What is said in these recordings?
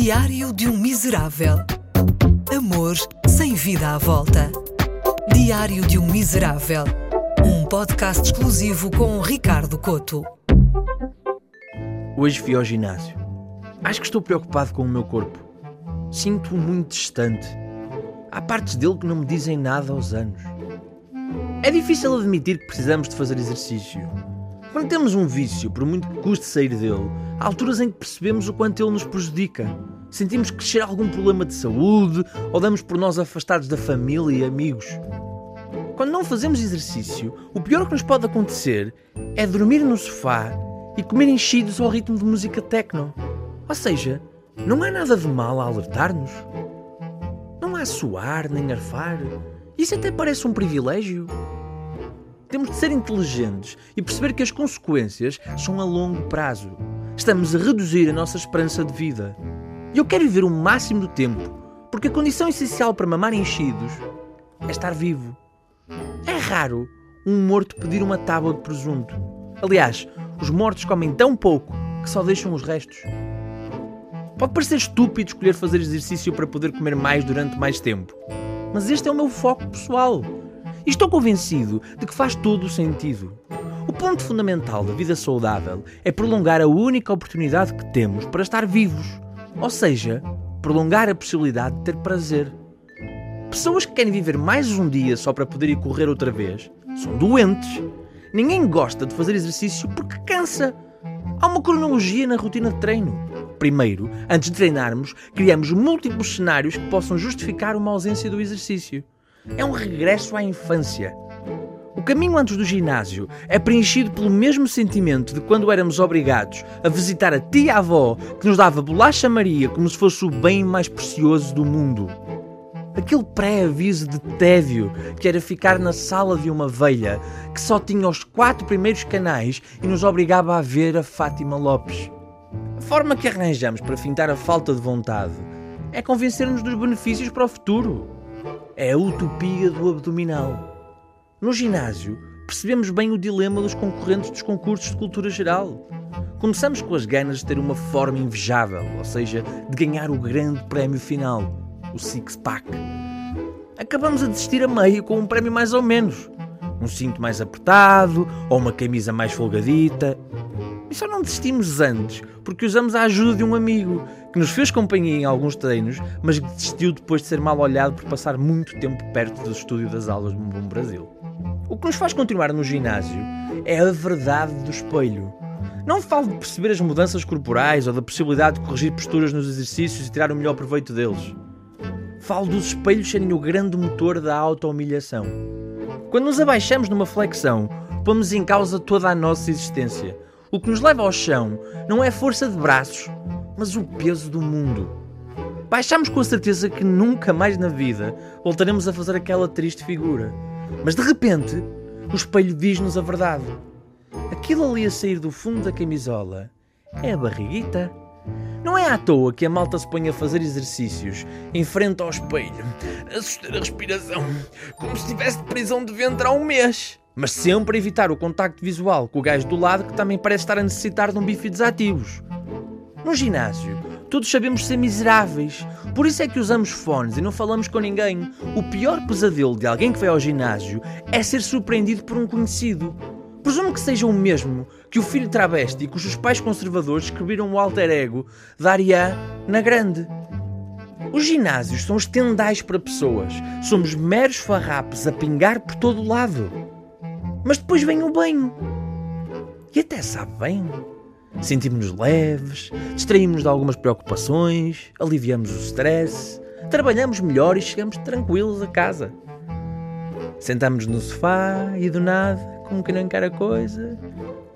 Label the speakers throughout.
Speaker 1: Diário de um Miserável. Amor sem vida à volta. Diário de um Miserável. Um podcast exclusivo com Ricardo Coto.
Speaker 2: Hoje fui ao ginásio. Acho que estou preocupado com o meu corpo. Sinto-o muito distante. Há partes dele que não me dizem nada aos anos. É difícil admitir que precisamos de fazer exercício. Quando temos um vício, por muito que custe sair dele, há alturas em que percebemos o quanto ele nos prejudica. Sentimos crescer algum problema de saúde ou damos por nós afastados da família e amigos. Quando não fazemos exercício, o pior que nos pode acontecer é dormir no sofá e comer enchidos ao ritmo de música techno. Ou seja, não há nada de mal a alertar-nos. Não há suar nem arfar. Isso até parece um privilégio. Temos de ser inteligentes e perceber que as consequências são a longo prazo. Estamos a reduzir a nossa esperança de vida. E eu quero viver o máximo do tempo, porque a condição essencial para mamar enchidos é estar vivo. É raro um morto pedir uma tábua de presunto. Aliás, os mortos comem tão pouco que só deixam os restos. Pode parecer estúpido escolher fazer exercício para poder comer mais durante mais tempo, mas este é o meu foco pessoal. E estou convencido de que faz todo o sentido. O ponto fundamental da vida saudável é prolongar a única oportunidade que temos para estar vivos, ou seja, prolongar a possibilidade de ter prazer. Pessoas que querem viver mais um dia só para poder ir correr outra vez são doentes. Ninguém gosta de fazer exercício porque cansa. Há uma cronologia na rotina de treino. Primeiro, antes de treinarmos, criamos múltiplos cenários que possam justificar uma ausência do exercício. É um regresso à infância. O caminho antes do ginásio é preenchido pelo mesmo sentimento de quando éramos obrigados a visitar a tia-avó que nos dava bolacha Maria como se fosse o bem mais precioso do mundo. Aquele pré-aviso de tédio que era ficar na sala de uma velha que só tinha os quatro primeiros canais e nos obrigava a ver a Fátima Lopes. A forma que arranjamos para fintar a falta de vontade é convencer-nos dos benefícios para o futuro. É a utopia do abdominal. No ginásio, percebemos bem o dilema dos concorrentes dos concursos de cultura geral. Começamos com as ganas de ter uma forma invejável, ou seja, de ganhar o grande prémio final, o six-pack. Acabamos a desistir a meio com um prémio mais ou menos. Um cinto mais apertado ou uma camisa mais folgadita. E só não desistimos antes porque usamos a ajuda de um amigo que nos fez companhia em alguns treinos, mas que desistiu depois de ser mal olhado por passar muito tempo perto do estúdio das aulas do Bumbum Brasil. O que nos faz continuar no ginásio é a verdade do espelho. Não falo de perceber as mudanças corporais ou da possibilidade de corrigir posturas nos exercícios e tirar o melhor proveito deles. Falo dos espelhos serem o grande motor da auto-humilhação. Quando nos abaixamos numa flexão, pomos em causa toda a nossa existência. O que nos leva ao chão não é força de braços, mas o peso do mundo. Baixamos com a certeza que nunca mais na vida voltaremos a fazer aquela triste figura. Mas de repente, o espelho diz-nos a verdade. Aquilo ali a sair do fundo da camisola é a barriguita. Não é à toa que a malta se põe a fazer exercícios em frente ao espelho, a suster a respiração, como se estivesse de prisão de ventre há um mês. Mas sempre a evitar o contacto visual com o gajo do lado que também parece estar a necessitar de um bife desativos. No ginásio, todos sabemos ser miseráveis. Por isso é que usamos fones e não falamos com ninguém. O pior pesadelo de alguém que vai ao ginásio é ser surpreendido por um conhecido. Presumo que seja o mesmo que o filho travesti cujos pais conservadores escreveram o alter ego da Ariá na grande. Os ginásios são estendais para pessoas. Somos meros farrapos a pingar por todo o lado. Mas depois vem o banho. E até sabe bem. Sentimos-nos leves, distraímos-nos de algumas preocupações, aliviamos o stress, trabalhamos melhor e chegamos tranquilos a casa. Sentamos no sofá e do nada, como que não encara coisa,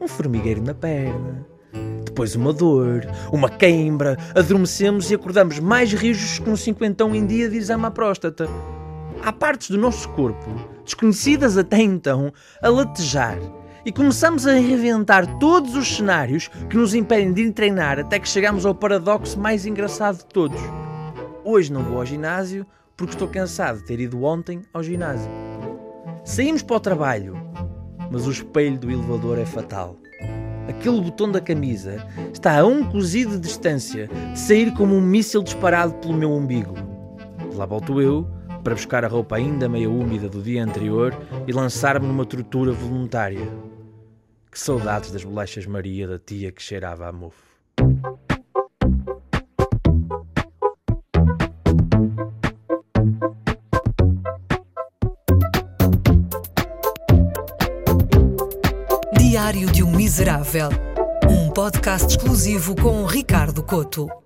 Speaker 2: um formigueiro na perna. Depois uma dor, uma queimbra, adormecemos e acordamos mais rijos que um cinquentão em dia de exame à próstata. Há partes do nosso corpo, desconhecidas até então, a latejar e começamos a reinventar todos os cenários que nos impedem de treinar até que chegamos ao paradoxo mais engraçado de todos. Hoje não vou ao ginásio porque estou cansado de ter ido ontem ao ginásio. Saímos para o trabalho, mas o espelho do elevador é fatal. aquele botão da camisa, está a um cozido de distância de sair como um míssil disparado pelo meu umbigo. Lá volto eu, para buscar a roupa ainda meio úmida do dia anterior e lançar-me numa tortura voluntária. Que saudades das bolachas Maria da tia que cheirava a mofo.
Speaker 1: Diário de um Miserável. Um podcast exclusivo com Ricardo Coto.